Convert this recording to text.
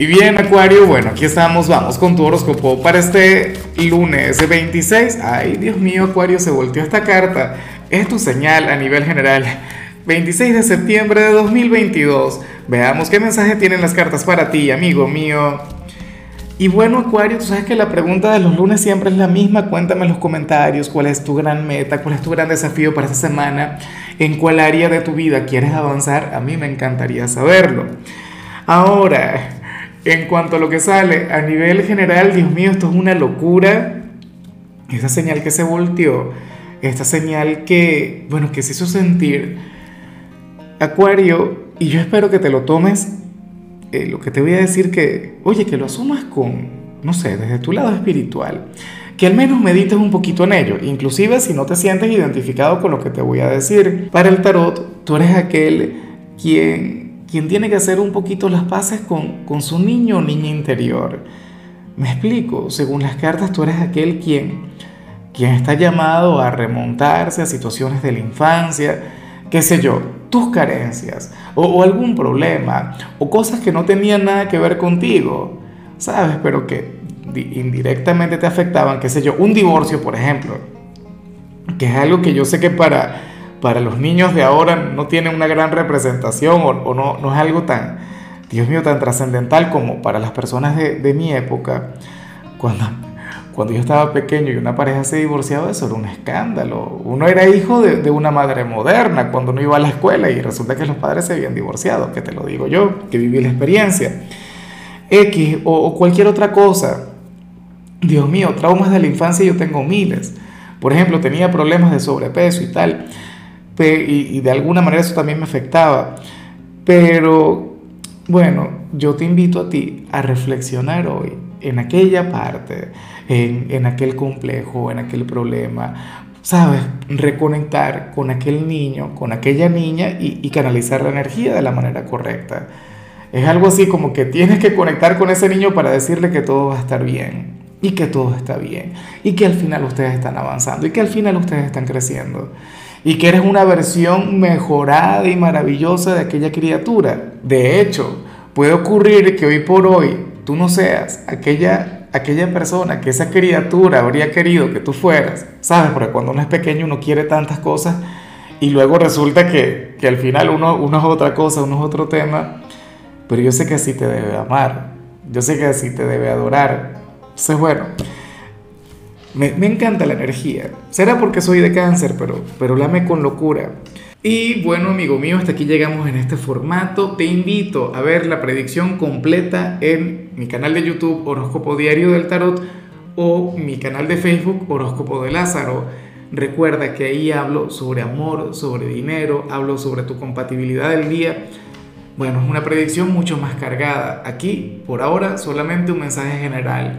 Y bien, Acuario, bueno, aquí estamos, vamos con tu horóscopo para este lunes 26. Ay, Dios mío, Acuario, se volteó esta carta. Es tu señal a nivel general. 26 de septiembre de 2022. Veamos qué mensaje tienen las cartas para ti, amigo mío. Y bueno, Acuario, tú sabes que la pregunta de los lunes siempre es la misma. Cuéntame en los comentarios cuál es tu gran meta, cuál es tu gran desafío para esta semana, en cuál área de tu vida quieres avanzar. A mí me encantaría saberlo. Ahora, en cuanto a lo que sale, a nivel general, Dios mío, esto es una locura. Esta señal que se volteó, esta señal que, bueno, que se hizo sentir. Acuario, y yo espero que te lo tomes, eh, lo que te voy a decir que, oye, que lo asumas con, no sé, desde tu lado espiritual, que al menos medites un poquito en ello, inclusive si no te sientes identificado con lo que te voy a decir. Para el tarot, tú eres aquel quien quien tiene que hacer un poquito las paces con, con su niño o niña interior. Me explico, según las cartas tú eres aquel quien, quien está llamado a remontarse a situaciones de la infancia, qué sé yo, tus carencias o, o algún problema o cosas que no tenían nada que ver contigo, ¿sabes? Pero que indirectamente te afectaban, qué sé yo, un divorcio, por ejemplo, que es algo que yo sé que para para los niños de ahora no tiene una gran representación o, no, no, es algo tan, Dios mío, tan trascendental como para las personas de, de, mi época. Cuando, cuando yo estaba pequeño y una pareja se divorciaba, eso era un escándalo. Uno era hijo de, una madre moderna cuando no iba a la escuela y resulta que los padres se habían divorciado, que te lo digo yo, que viví la experiencia. X o, o cualquier otra cosa. Dios mío, traumas de la infancia yo tengo miles. Por ejemplo, tenía problemas de sobrepeso y tal y, de alguna manera eso también me afectaba. Pero bueno, yo te invito a ti a reflexionar hoy en aquella parte, en, en aquel complejo, en aquel problema, ¿sabes? Reconectar con aquel niño, con aquella niña y, y, canalizar la energía de la manera correcta. Es algo así como que tienes que conectar con ese niño para decirle que todo va a estar bien y que todo está bien y que al final ustedes están avanzando y que al final ustedes están creciendo y que eres una versión mejorada y maravillosa de aquella criatura. De hecho, puede ocurrir que hoy por hoy tú no seas aquella, aquella persona que esa criatura habría querido que tú fueras, ¿sabes? Porque cuando uno es pequeño uno quiere tantas cosas y luego resulta que, que al final uno, uno es otra cosa, uno es otro tema, pero yo sé que así te debe amar, yo sé que así te debe adorar. Entonces, bueno. Me, encanta la energía. Será porque soy de cáncer, pero, pero la ame con locura. Y bueno, amigo mío, hasta aquí llegamos en este formato. Te invito a ver la predicción completa en mi canal de YouTube Horóscopo Diario del Tarot o mi canal de Facebook Horóscopo de Lázaro. Recuerda que ahí hablo sobre amor, sobre dinero, hablo sobre tu compatibilidad del día. Bueno, es una predicción mucho más cargada. Aquí, por ahora, solamente un mensaje general